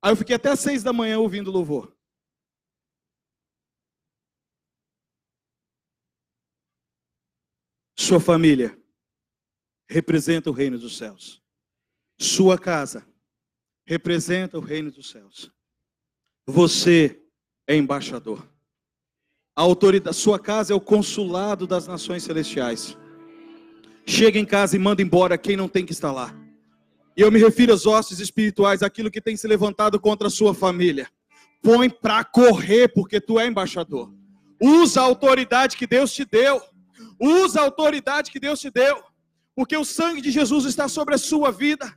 Speaker 1: Aí eu fiquei até seis da manhã ouvindo o louvor. Sua família representa o reino dos céus. Sua casa representa o reino dos céus. Você é embaixador. A autoridade, sua casa é o consulado das nações celestiais. Chega em casa e manda embora quem não tem que estar lá. E eu me refiro às hostes espirituais, aquilo que tem se levantado contra a sua família. Põe para correr, porque tu é embaixador. Usa a autoridade que Deus te deu. Usa a autoridade que Deus te deu, porque o sangue de Jesus está sobre a sua vida.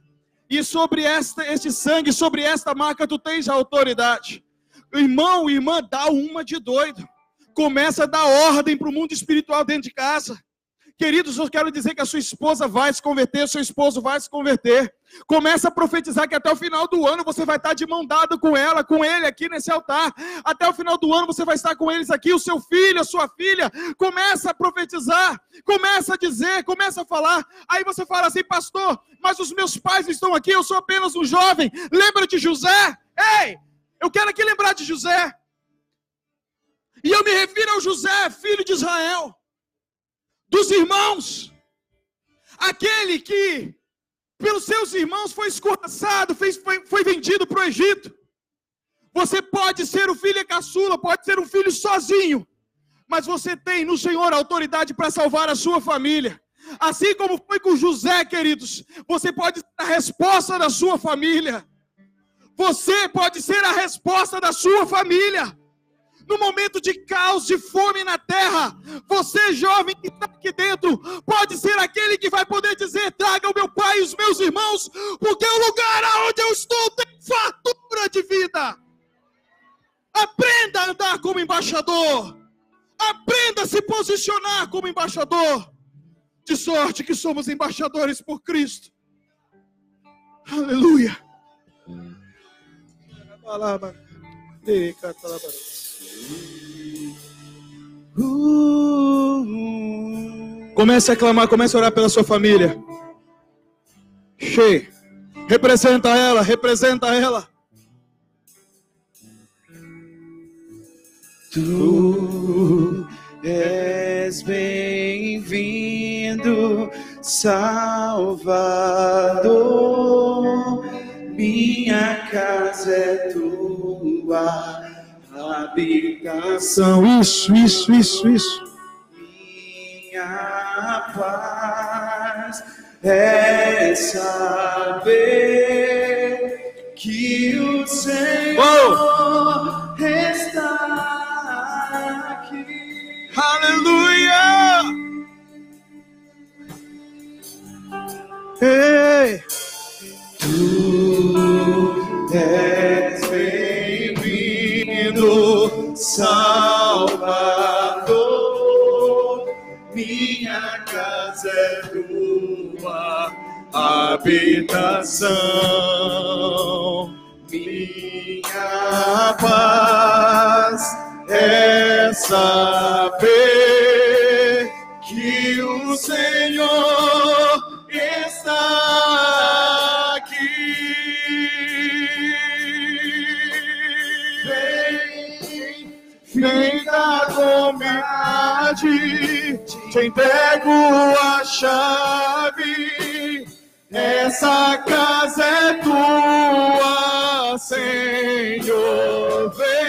Speaker 1: E sobre esta, este sangue, sobre esta marca, tu tens a autoridade. Irmão, irmã, dá uma de doido. Começa a dar ordem para o mundo espiritual dentro de casa. Queridos, eu quero dizer que a sua esposa vai se converter, seu esposo vai se converter. Começa a profetizar que até o final do ano você vai estar de mão dada com ela, com ele aqui nesse altar. Até o final do ano você vai estar com eles aqui, o seu filho, a sua filha. Começa a profetizar, começa a dizer, começa a falar. Aí você fala assim, pastor, mas os meus pais estão aqui, eu sou apenas um jovem. Lembra de José? Ei, eu quero aqui lembrar de José. E eu me refiro ao José, filho de Israel dos irmãos. Aquele que, pelos seus irmãos, foi escorraçado, foi, foi vendido para o Egito. Você pode ser o filho caçula, pode ser um filho sozinho, mas você tem no Senhor autoridade para salvar a sua família. Assim como foi com José, queridos, você pode ser a resposta da sua família. Você pode ser a resposta da sua família. No momento de caos, de fome na terra, você, jovem que está aqui dentro, pode ser aquele que vai poder dizer: traga o meu pai e os meus irmãos, porque o lugar aonde eu estou tem fartura de vida. Aprenda a andar como embaixador. Aprenda a se posicionar como embaixador. De sorte que somos embaixadores por Cristo. Aleluia. Comece a clamar, comece a orar pela sua família. Che. Representa ela, representa ela.
Speaker 2: Tu és bem-vindo, Salvador. Minha casa é tua habitação.
Speaker 1: Isso, isso, isso, isso.
Speaker 2: Minha paz é saber que o Senhor está aqui.
Speaker 1: Aleluia! Ei!
Speaker 2: Tu és Salvador. Minha casa é tua habitação. Minha paz é saber comunidade, te entrego a chave. Essa casa é tua, Senhor. Vem,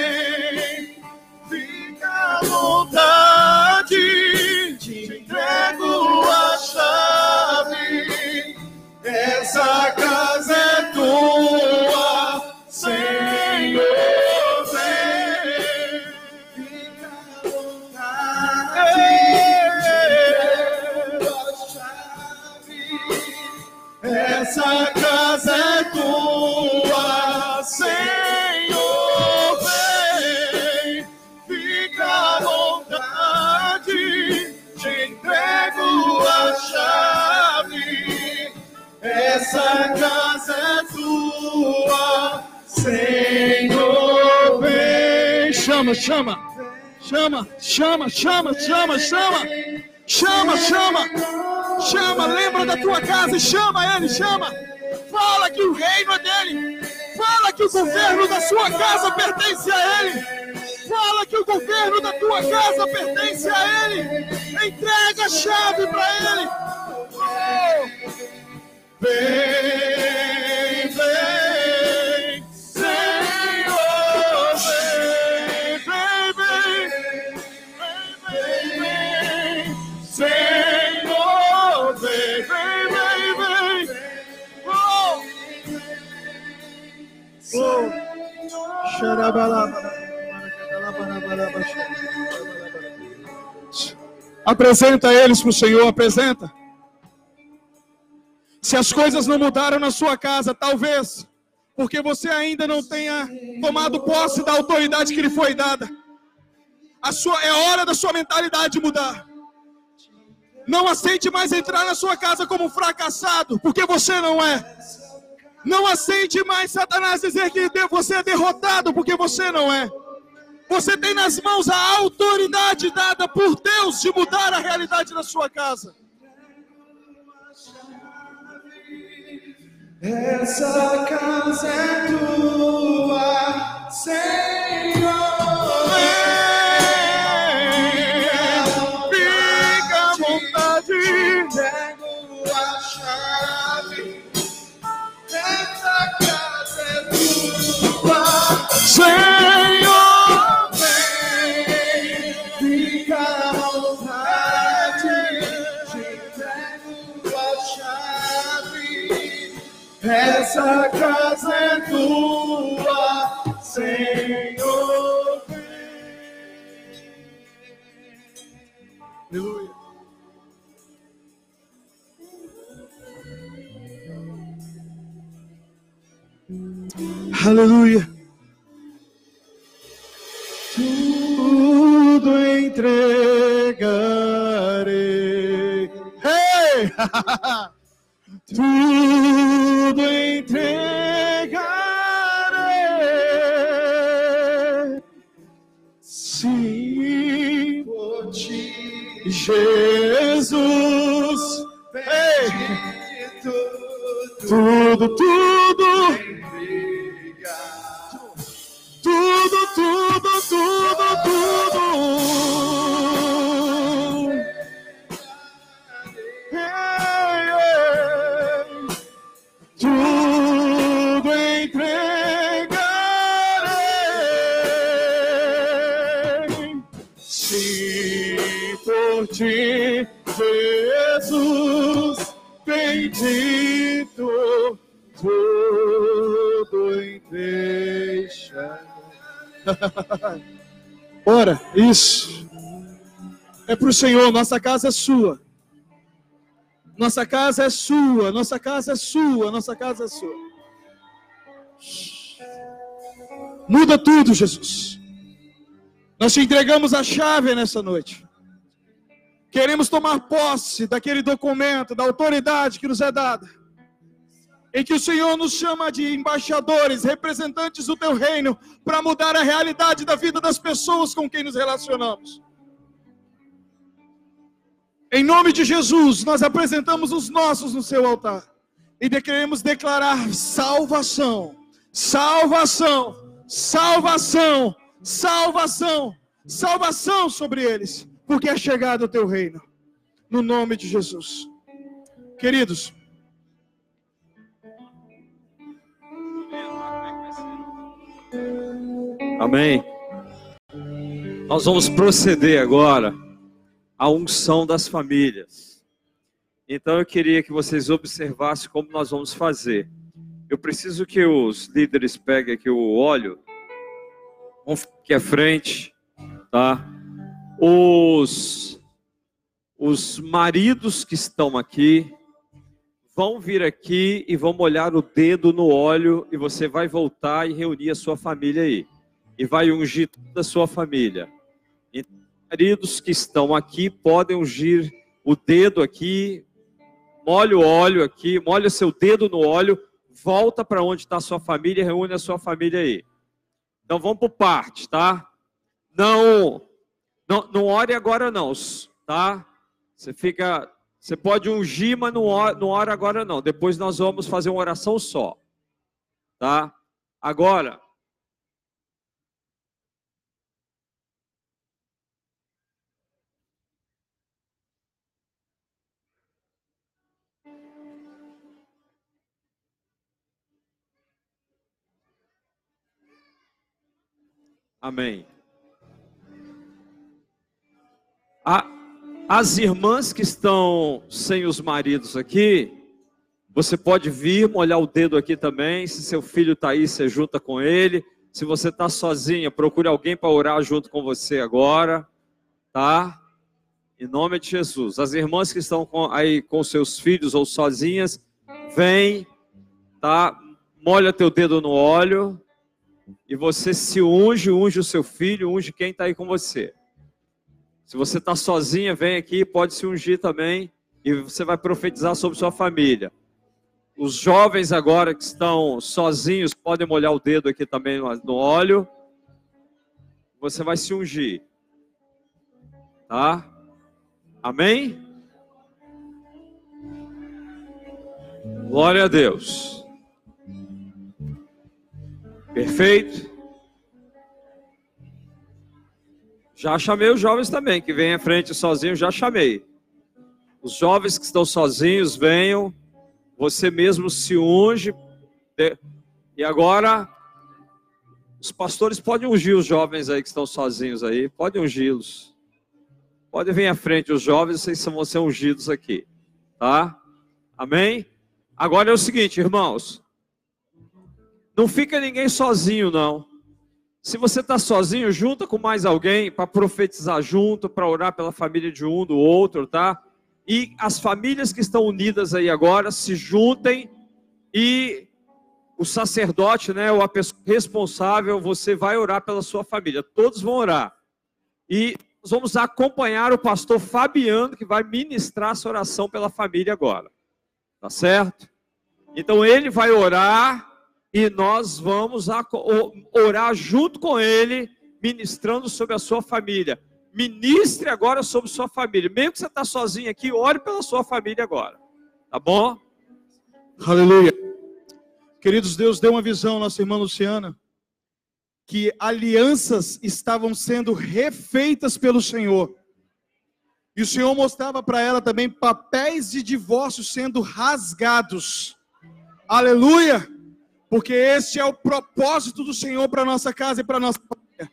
Speaker 2: Essa casa é tua, Senhor. Vem,
Speaker 1: Chama, chama, chama, chama, chama, chama, chama, chama, chama, chama. Lembra da tua casa e chama ele, chama. Fala que o reino é dele. Fala que o governo da sua casa pertence a ele. Fala que o governo da tua casa pertence a ele. Entrega a chave para ele. Oh. Apresenta eles para o Senhor, apresenta. Se as coisas não mudaram na sua casa, talvez porque você ainda não tenha tomado posse da autoridade que lhe foi dada. A sua, é hora da sua mentalidade mudar. Não aceite mais entrar na sua casa como fracassado, porque você não é. Não aceite mais Satanás dizer que você é derrotado, porque você não é. Você tem nas mãos a autoridade dada por Deus de mudar a realidade da sua casa.
Speaker 2: Essa casa é tua, Senhor. Essa casa é tua,
Speaker 1: Senhor. Aleluia. Aleluia.
Speaker 2: Tudo entregarei.
Speaker 1: Hey!
Speaker 2: Tudo, tudo,
Speaker 1: É para o Senhor, nossa casa é sua. Nossa casa é sua, nossa casa é sua, nossa casa é sua. Muda tudo, Jesus. Nós te entregamos a chave nessa noite. Queremos tomar posse daquele documento, da autoridade que nos é dada. Em que o Senhor nos chama de embaixadores, representantes do teu reino, para mudar a realidade da vida das pessoas com quem nos relacionamos. Em nome de Jesus, nós apresentamos os nossos no seu altar e queremos declarar salvação, salvação, salvação, salvação, salvação sobre eles, porque é chegado o teu reino, no nome de Jesus. Queridos,
Speaker 3: Amém. Nós vamos proceder agora à unção das famílias. Então eu queria que vocês observassem como nós vamos fazer. Eu preciso que os líderes peguem aqui o óleo. Vão aqui à frente, tá? Os os maridos que estão aqui vão vir aqui e vão molhar o dedo no óleo e você vai voltar e reunir a sua família aí e vai ungir toda a sua família. Então, maridos que estão aqui podem ungir o dedo aqui, molha o óleo aqui, molha seu dedo no óleo, volta para onde está a sua família reúne a sua família aí. Então vamos por parte, tá? Não, não, não ore agora não, tá? Você fica, você pode ungir, mas não ora, não ora agora não. Depois nós vamos fazer uma oração só, tá? Agora, Amém. A- as irmãs que estão sem os maridos aqui, você pode vir molhar o dedo aqui também. Se seu filho está aí, você junta com ele. Se você está sozinha, procure alguém para orar junto com você agora, tá? Em nome de Jesus. As irmãs que estão com- aí com seus filhos ou sozinhas, vem, tá? Molha teu dedo no óleo e você se unge, unge o seu filho, unge quem está aí com você. Se você está sozinha, vem aqui, pode se ungir também e você vai profetizar sobre sua família. Os jovens agora que estão sozinhos podem molhar o dedo aqui também no óleo. Você vai se ungir. Tá? Amém? Glória a Deus. Perfeito? Já chamei os jovens também, que vêm à frente sozinhos, já chamei. Os jovens que estão sozinhos, venham. Você mesmo se unge. E agora, os pastores podem ungir os jovens aí que estão sozinhos aí. Podem ungí-los. Podem vir à frente os jovens, vocês vão ser ungidos aqui. Tá? Amém? Agora é o seguinte, irmãos. Não fica ninguém sozinho, não. Se você está sozinho, junta com mais alguém para profetizar junto, para orar pela família de um, do outro, tá? E as famílias que estão unidas aí agora se juntem e o sacerdote, né, pessoa responsável, você vai orar pela sua família. Todos vão orar. E nós vamos acompanhar o pastor Fabiano, que vai ministrar essa oração pela família agora. Tá certo? Então ele vai orar e nós vamos orar junto com ele, ministrando sobre a sua família. Ministre agora sobre sua família. Mesmo que você está sozinho aqui, ore pela sua família agora. Tá bom?
Speaker 1: Aleluia. Queridos, Deus deu uma visão à nossa irmã Luciana que alianças estavam sendo refeitas pelo Senhor. E o Senhor mostrava para ela também papéis de divórcio sendo rasgados. Aleluia! Porque este é o propósito do Senhor para nossa casa e para nossa família.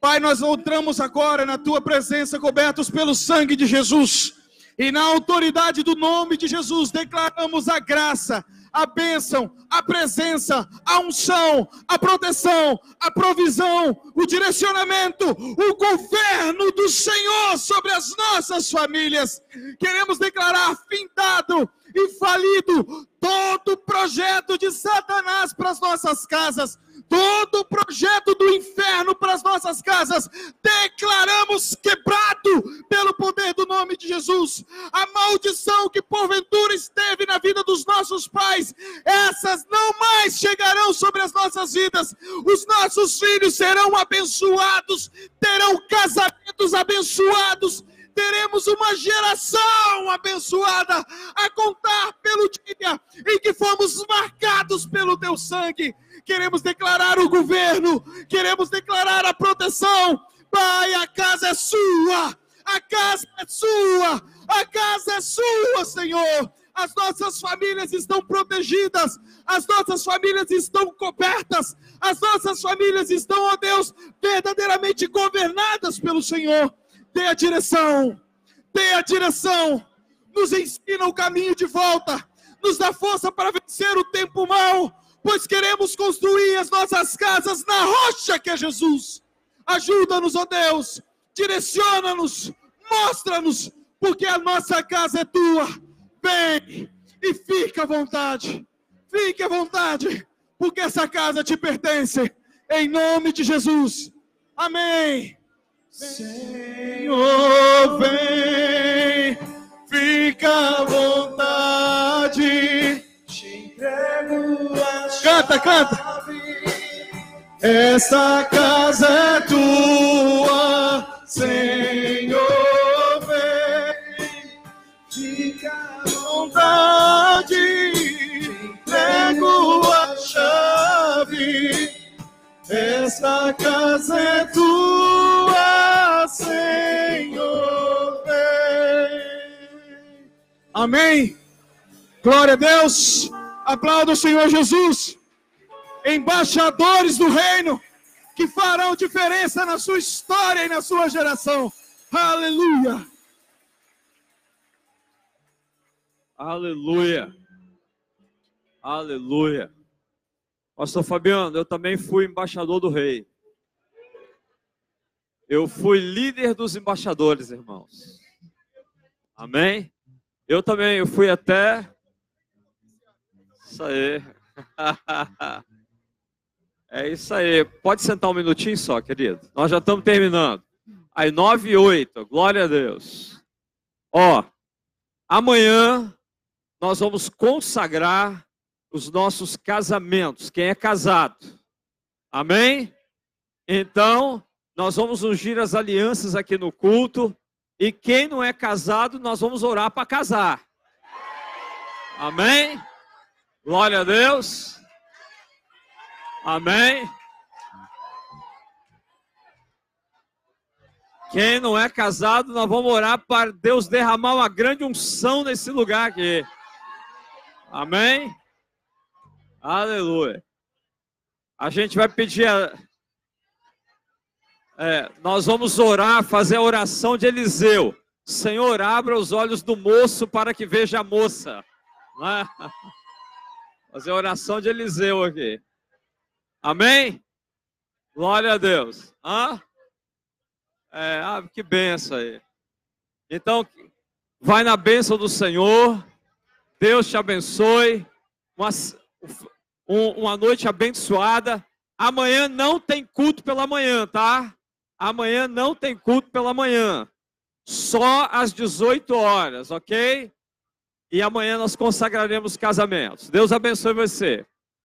Speaker 1: Pai, nós voltamos agora na tua presença, cobertos pelo sangue de Jesus. E na autoridade do nome de Jesus, declaramos a graça, a bênção, a presença, a unção, a proteção, a provisão, o direcionamento, o governo do Senhor sobre as nossas famílias. Queremos declarar findado e falido todo projeto de Satanás para as nossas casas todo projeto do inferno para as nossas casas, declaramos quebrado pelo poder do nome de Jesus. A maldição que porventura esteve na vida dos nossos pais, essas não mais chegarão sobre as nossas vidas. Os nossos filhos serão abençoados, terão casamentos abençoados, teremos uma geração abençoada a contar pelo dia em que fomos marcados pelo teu sangue queremos declarar o governo, queremos declarar a proteção. Pai, a casa é sua, a casa é sua, a casa é sua, Senhor. As nossas famílias estão protegidas, as nossas famílias estão cobertas, as nossas famílias estão, ó Deus, verdadeiramente governadas pelo Senhor. Dê a direção, dê a direção, nos ensina o caminho de volta, nos dá força para vencer o tempo mau, pois queremos construir as nossas casas na rocha que é Jesus. Ajuda-nos, ó Deus, direciona-nos, mostra-nos, porque a nossa casa é tua. Vem e fica à vontade, fique à vontade, porque essa casa te pertence, em nome de Jesus. Amém. Senhor, vem, fica à vontade Canta, canta. Essa casa é tua, Senhor, vem. Fica à vontade, entrego a chave. Essa casa é tua, Senhor, vem. Amém. Glória a Deus. Aplauda o Senhor Jesus. Embaixadores do reino que farão diferença na sua história e na sua geração. Aleluia.
Speaker 3: Aleluia. Aleluia. Pastor Fabiano, eu também fui embaixador do rei. Eu fui líder dos embaixadores, irmãos. Amém? Eu também, eu fui até isso aí. É isso aí. Pode sentar um minutinho só, querido. Nós já estamos terminando. Aí, 9 e 8. Glória a Deus. Ó, amanhã nós vamos consagrar os nossos casamentos. Quem é casado? Amém? Então, nós vamos ungir as alianças aqui no culto. E quem não é casado, nós vamos orar para casar. Amém? Glória a Deus. Amém. Quem não é casado, nós vamos orar para Deus derramar uma grande unção nesse lugar aqui. Amém? Aleluia. A gente vai pedir. A... É, nós vamos orar, fazer a oração de Eliseu. Senhor, abra os olhos do moço para que veja a moça. Não é? Fazer a oração de Eliseu aqui. Amém? Glória a Deus. Hã? É, ah, que benção aí. Então, vai na bênção do Senhor. Deus te abençoe. Uma, uma noite abençoada. Amanhã não tem culto pela manhã, tá? Amanhã não tem culto pela manhã. Só às 18 horas, ok? E amanhã nós consagraremos casamentos. Deus abençoe você.